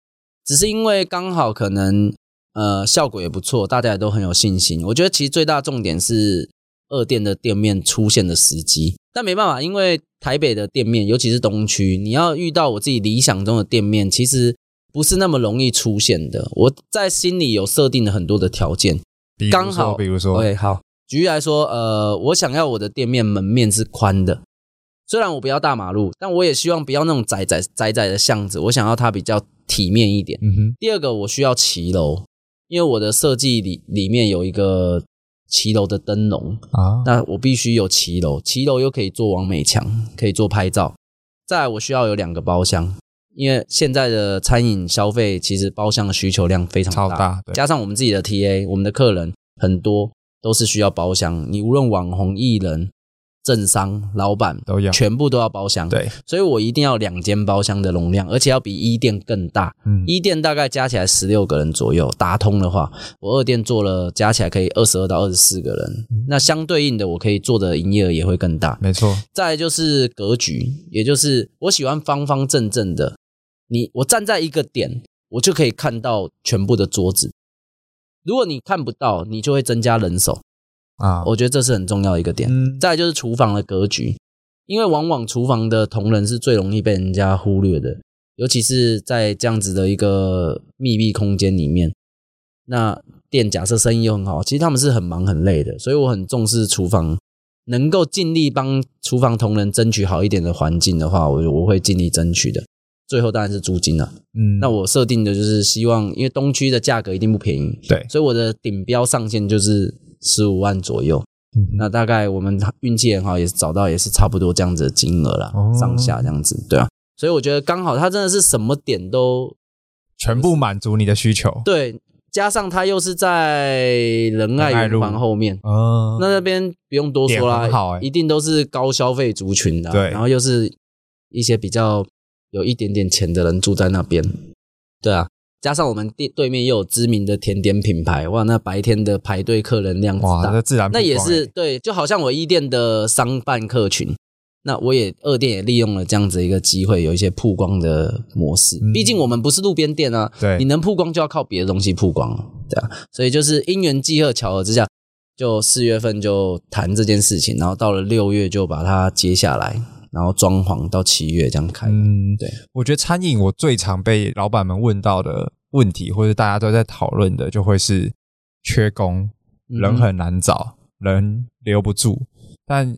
只是因为刚好可能呃效果也不错，大家也都很有信心。我觉得其实最大重点是二店的店面出现的时机，但没办法，因为台北的店面，尤其是东区，你要遇到我自己理想中的店面，其实不是那么容易出现的。我在心里有设定了很多的条件，刚好，比如说，对，好，举例来说，呃，我想要我的店面门面是宽的。虽然我不要大马路，但我也希望不要那种窄窄窄窄的巷子，我想要它比较体面一点。嗯哼。第二个，我需要骑楼，因为我的设计里里面有一个骑楼的灯笼啊，那我必须有骑楼，骑楼又可以做完美墙，可以做拍照。再来，我需要有两个包厢，因为现在的餐饮消费其实包厢的需求量非常大，超大，加上我们自己的 TA，我们的客人很多都是需要包厢，你无论网红艺人。政商老板都要，全部都要包厢，对，所以我一定要两间包厢的容量，而且要比一店更大。嗯，一店大概加起来十六个人左右，打通的话，我二店做了加起来可以二十二到二十四个人，嗯，那相对应的，我可以做的营业额也会更大。没错。再来就是格局，也就是我喜欢方方正正的，你我站在一个点，我就可以看到全部的桌子。如果你看不到，你就会增加人手。啊，我觉得这是很重要的一个点。嗯，再来就是厨房的格局，因为往往厨房的同仁是最容易被人家忽略的，尤其是在这样子的一个密闭空间里面。那店假设生意又很好，其实他们是很忙很累的，所以我很重视厨房，能够尽力帮厨房同仁争取好一点的环境的话，我我会尽力争取的。最后当然是租金了。嗯，那我设定的就是希望，因为东区的价格一定不便宜，对，所以我的顶标上限就是。十五万左右，嗯，那大概我们运气很好，也是找到也是差不多这样子的金额了，哦，上下这样子，对啊，所以我觉得刚好它真的是什么点都全部满足你的需求，对，加上它又是在仁爱圆环后面，哦，那那边不用多说啦，好，欸，一定都是高消费族群的，对，然后又是一些比较有一点点钱的人住在那边，对啊。加上我们店对面又有知名的甜点品牌，哇，那白天的排队客人量哇，那自然那也是对，就好像我一店的商办客群，那我也二店也利用了这样子一个机会，有一些曝光的模式。毕竟我们不是路边店啊，对，你能曝光就要靠别的东西曝光，对啊。所以就是因缘际会巧合之下，就四月份就谈这件事情，然后到了六月就把它接下来。然后装潢到七月这样开。嗯，对，我觉得餐饮我最常被老板们问到的问题，或者大家都在讨论的，就会是缺工，人很难找，嗯、人留不住。但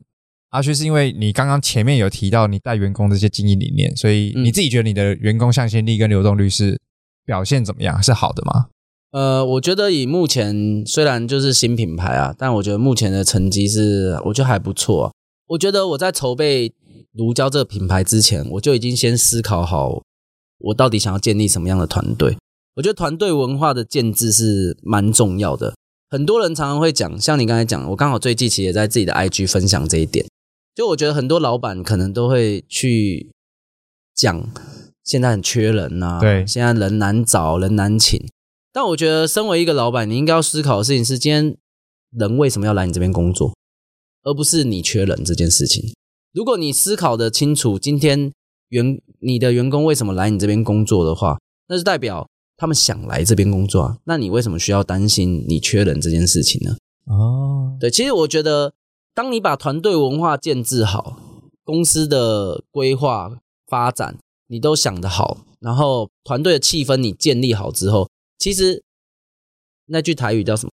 阿旭是因为你刚刚前面有提到你带员工这些经营理念，所以你自己觉得你的员工向心力跟流动率是表现怎么样？是好的吗？呃，我觉得以目前虽然就是新品牌啊，但我觉得目前的成绩是我觉得还不错啊。我觉得我在筹备如胶这个品牌之前，我就已经先思考好我到底想要建立什么样的团队。我觉得团队文化的建制是蛮重要的。很多人常常会讲，像你刚才讲，我刚好最近其实也在自己的 IG 分享这一点。就我觉得很多老板可能都会去讲现在很缺人呐、啊，对，现在人难找，人难请。但我觉得身为一个老板，你应该要思考的事情是：今天人为什么要来你这边工作，而不是你缺人这件事情。如果你思考的清楚，今天员你的员工为什么来你这边工作的话，那就代表他们想来这边工作啊。那你为什么需要担心你缺人这件事情呢？哦，对，其实我觉得。当你把团队文化建置好，公司的规划发展你都想得好，然后团队的气氛你建立好之后，其实那句台语叫什么？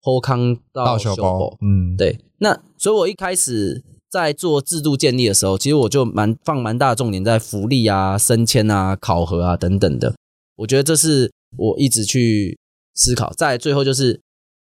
后康到小宝。嗯，对。那所以，我一开始在做制度建立的时候，其实我就蛮放蛮大的重点在福利啊、升迁啊、考核啊等等的。我觉得这是我一直去思考。再最后就是，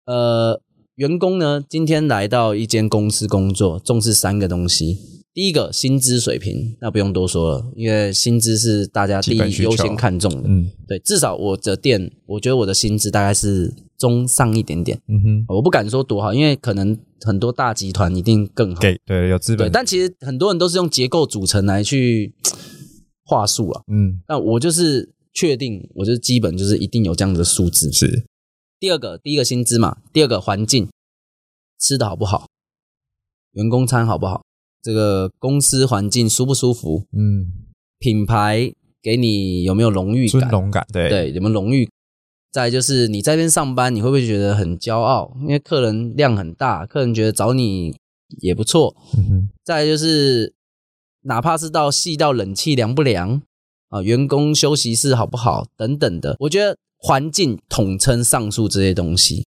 呃。员工呢，今天来到一间公司工作，重视三个东西。第一个，薪资水平，那不用多说了，因为薪资是大家第一优先看重的。嗯，对，至少我的店，我觉得我的薪资大概是中上一点点。嗯哼，我不敢说多好，因为可能很多大集团一定更好。对对，有资本。对，但其实很多人都是用结构组成来去 话术啊。嗯，那我就是确定，我就是基本就是一定有这样子的数字。是。第二个，第一个薪资嘛，第二个环境，吃的好不好，员工餐好不好，这个公司环境舒不舒服，嗯，品牌给你有没有荣誉感，尊荣感，对对，有没有荣誉？再就是你在这边上班，你会不会觉得很骄傲？因为客人量很大，客人觉得找你也不错。嗯，再就是哪怕是到细到冷气凉不凉啊，员工休息室好不好等等的，我觉得。环境统称上述这些东西，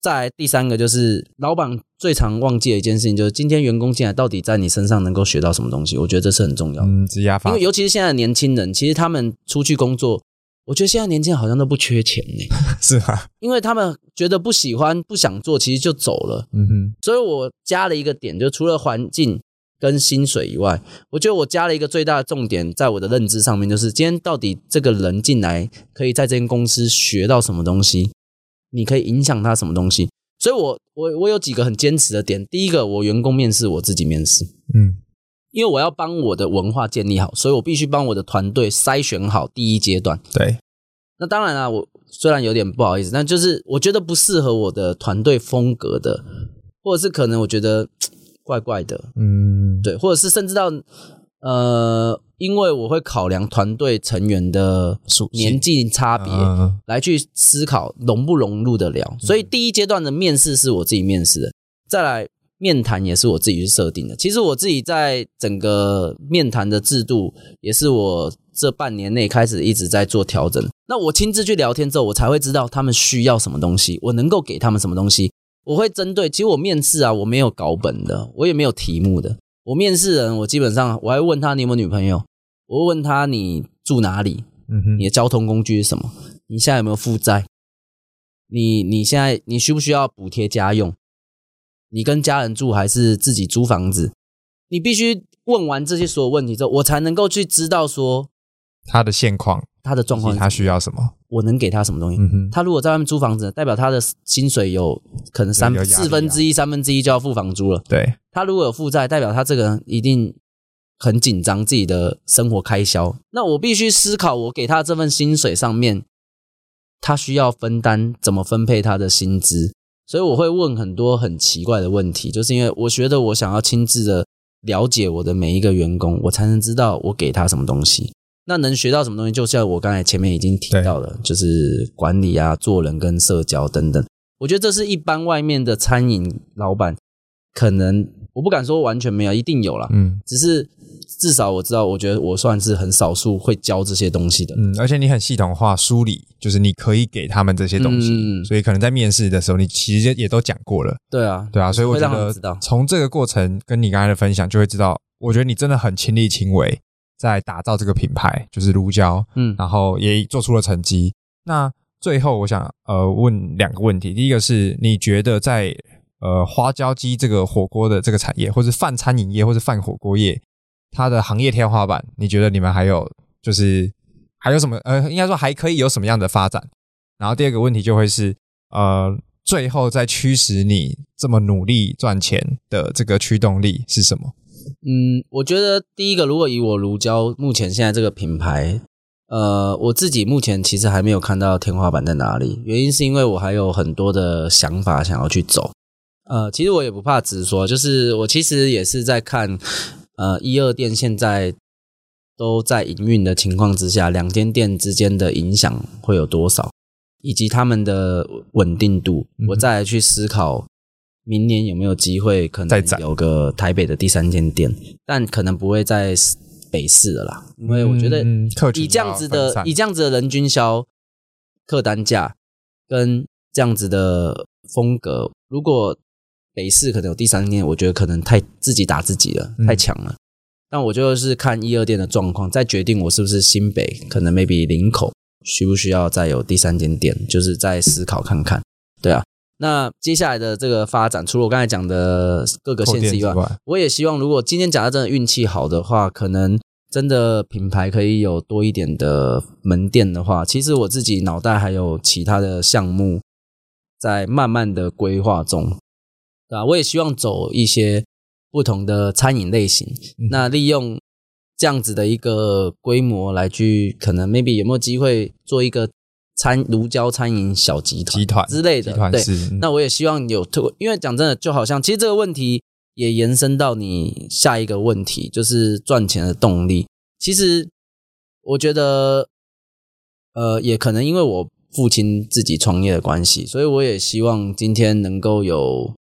再来第三个就是老板最常忘记的一件事情，就是今天员工进来到底在你身上能够学到什么东西？我觉得这是很重要的。嗯。因为尤其是现在的年轻人，其实他们出去工作，我觉得现在年轻人好像都不缺钱呢。是啊，因为他们觉得不喜欢、不想做，其实就走了。嗯哼。所以我加了一个点，就除了环境。跟薪水以外，我觉得我加了一个最大的重点，在我的认知上面，就是今天到底这个人进来可以在这间公司学到什么东西，你可以影响他什么东西。所以我我我有几个很坚持的点。第一个，我员工面试我自己面试，嗯，因为我要帮我的文化建立好，所以我必须帮我的团队筛选好第一阶段。对，那当然啦，我虽然有点不好意思，但就是我觉得不适合我的团队风格的，或者是可能我觉得。怪怪的，嗯，对，或者是甚至到，呃，因为我会考量团队成员的年纪差别，来去思考融不融入得了。所以第一阶段的面试是我自己面试的，再来面谈也是我自己去设定的。其实我自己在整个面谈的制度，也是我这半年内开始一直在做调整。那我亲自去聊天之后，我才会知道他们需要什么东西，我能够给他们什么东西。我会针对，其实我面试啊，我没有稿本的，我也没有题目的。我面试人，我基本上我还会问他你有没有女朋友，我会问他你住哪里，嗯哼，你的交通工具是什么，你现在有没有负债，你你现在你需不需要补贴家用，你跟家人住还是自己租房子？你必须问完这些所有问题之后，我才能够去知道说他的现况。他的状况，他需要什么？我能给他什么东西？嗯，他如果在外面租房子，代表他的薪水有可能三四分之一、三分之一就要付房租了。对，他如果有负债，代表他这个人一定很紧张自己的生活开销。那我必须思考，我给他这份薪水上面，他需要分担怎么分配他的薪资。所以我会问很多很奇怪的问题，就是因为我觉得我想要亲自的了解我的每一个员工，我才能知道我给他什么东西。那能学到什么东西？就像我刚才前面已经提到了，就是管理啊、做人跟社交等等。我觉得这是一般外面的餐饮老板可能我不敢说完全没有，一定有啦。嗯，只是至少我知道，我觉得我算是很少数会教这些东西的。嗯，而且你很系统化梳理，就是你可以给他们这些东西，嗯、所以可能在面试的时候，你其实也都讲过了。对啊，对啊，所以我觉得从这个过程跟你刚才的分享，就会知道，我觉得你真的很亲力亲为，在打造这个品牌，就是如胶，嗯，然后也做出了成绩。那最后，我想呃问两个问题。第一个是，你觉得在呃花椒鸡这个火锅的这个产业，或是饭餐饮业，或是饭火锅业，它的行业天花板，你觉得你们还有就是还有什么呃，应该说还可以有什么样的发展？然后第二个问题就会是呃，最后在驱使你这么努力赚钱的这个驱动力是什么？嗯，我觉得第一个，如果以我如胶目前现在这个品牌。呃，我自己目前其实还没有看到天花板在哪里，原因是因为我还有很多的想法想要去走。呃，其实我也不怕直说，就是我其实也是在看，呃，一二店现在都在营运的情况之下，两间店之间的影响会有多少，以及他们的稳定度，嗯、我再来去思考明年有没有机会可能有个台北的第三间店，但可能不会在。北市了啦，因为我觉得以这样子的、嗯、以这样子的人均销客单价跟这样子的风格，如果北市可能有第三间，我觉得可能太自己打自己了，太强了。嗯、但我就是看一二店的状况，再决定我是不是新北可能 maybe 林口需不需要再有第三间店，就是再思考看看。对啊，那接下来的这个发展，除了我刚才讲的各个县市以外，我也希望如果今天假设真的运气好的话，可能。真的品牌可以有多一点的门店的话，其实我自己脑袋还有其他的项目在慢慢的规划中，对吧？我也希望走一些不同的餐饮类型，嗯、那利用这样子的一个规模来去，可能 maybe 有没有机会做一个餐如胶餐饮小集团集团之类的，对。那我也希望有特，因为讲真的，就好像其实这个问题。也延伸到你下一个问题，就是赚钱的动力。其实我觉得，呃，也可能因为我父亲自己创业的关系，所以我也希望今天能够有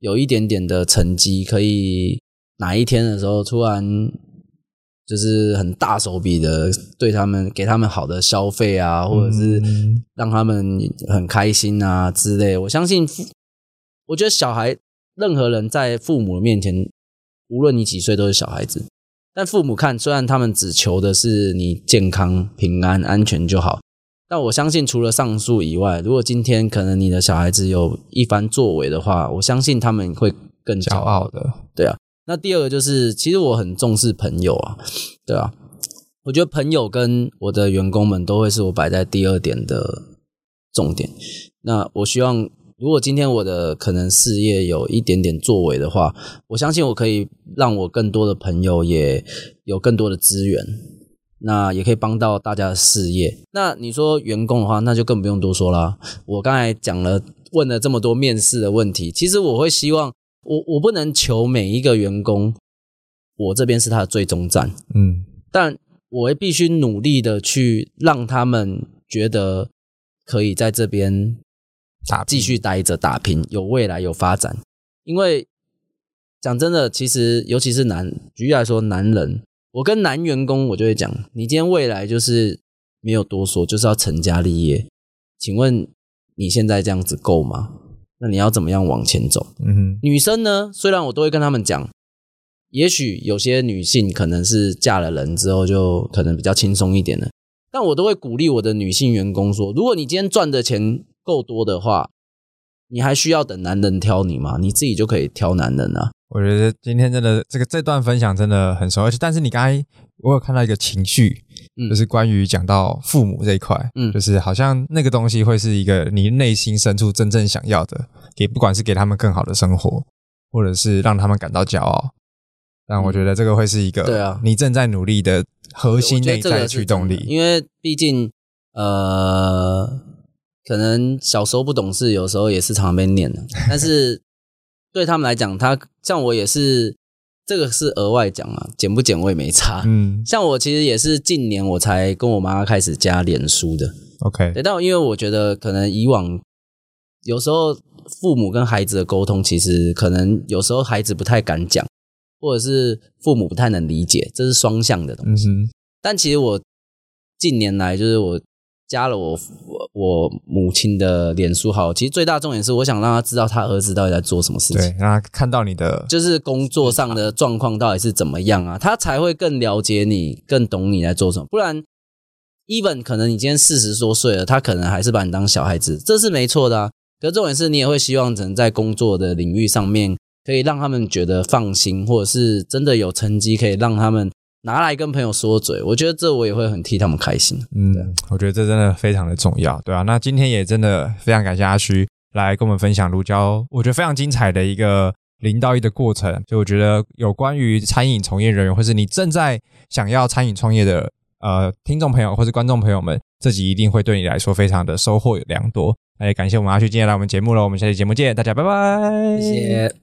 有一点点的成绩，可以哪一天的时候突然就是很大手笔的对他们给他们好的消费啊，或者是让他们很开心啊之类。我相信，我觉得小孩。任何人在父母面前，无论你几岁，都是小孩子。但父母看，虽然他们只求的是你健康、平安、安全就好，但我相信，除了上述以外，如果今天可能你的小孩子有一番作为的话，我相信他们会更骄傲的。对啊。那第二个就是，其实我很重视朋友啊，对啊。我觉得朋友跟我的员工们都会是我摆在第二点的重点。那我希望。如果今天我的可能事业有一点点作为的话，我相信我可以让我更多的朋友也有更多的资源，那也可以帮到大家的事业。那你说员工的话，那就更不用多说啦。我刚才讲了，问了这么多面试的问题，其实我会希望，我我不能求每一个员工，我这边是他的最终站，嗯，但我也必须努力的去让他们觉得可以在这边。打继续待着打拼，有未来有发展。因为讲真的，其实尤其是男，举例来说，男人，我跟男员工，我就会讲，你今天未来就是没有多说，就是要成家立业。请问你现在这样子够吗？那你要怎么样往前走？嗯哼。女生呢，虽然我都会跟他们讲，也许有些女性可能是嫁了人之后就可能比较轻松一点了，但我都会鼓励我的女性员工说，如果你今天赚的钱。够多的话，你还需要等男人挑你吗？你自己就可以挑男人啊！我觉得今天真的这个这段分享真的很熟，而且但是你刚才我有看到一个情绪，嗯，就是关于讲到父母这一块，嗯，就是好像那个东西会是一个你内心深处真正想要的，给不管是给他们更好的生活，或者是让他们感到骄傲，但我觉得这个会是一个对啊，你正在努力的核心内在驱动力，因为毕竟呃。可能小时候不懂事，有时候也是常常被念的。但是对他们来讲，他像我也是，这个是额外讲啊，减不减我也没差。嗯，像我其实也是近年我才跟我妈开始加脸书的。OK，对，但因为我觉得可能以往有时候父母跟孩子的沟通，其实可能有时候孩子不太敢讲，或者是父母不太能理解，这是双向的东西。嗯、但其实我近年来，就是我加了我我我母亲的脸书号，其实最大重点是我想让他知道他儿子到底在做什么事情，对，让他看到你的就是工作上的状况到底是怎么样啊，他才会更了解你，更懂你在做什么。不然，even 可能你今天四十多岁了，他可能还是把你当小孩子，这是没错的啊。可是重点是你也会希望能在工作的领域上面，可以让他们觉得放心，或者是真的有成绩，可以让他们拿来跟朋友说嘴。我觉得这我也会很替他们开心。嗯，我觉得这真的非常的重要，对啊。那今天也真的非常感谢阿虚来跟我们分享如胶，我觉得非常精彩的一个零到一的过程。所以我觉得有关于餐饮从业人员，或是你正在想要餐饮创业的呃听众朋友或是观众朋友们，这集一定会对你来说非常的收获良多。那也感谢我们阿虚今天来我们节目了，我们下期节目见，大家拜拜，谢谢。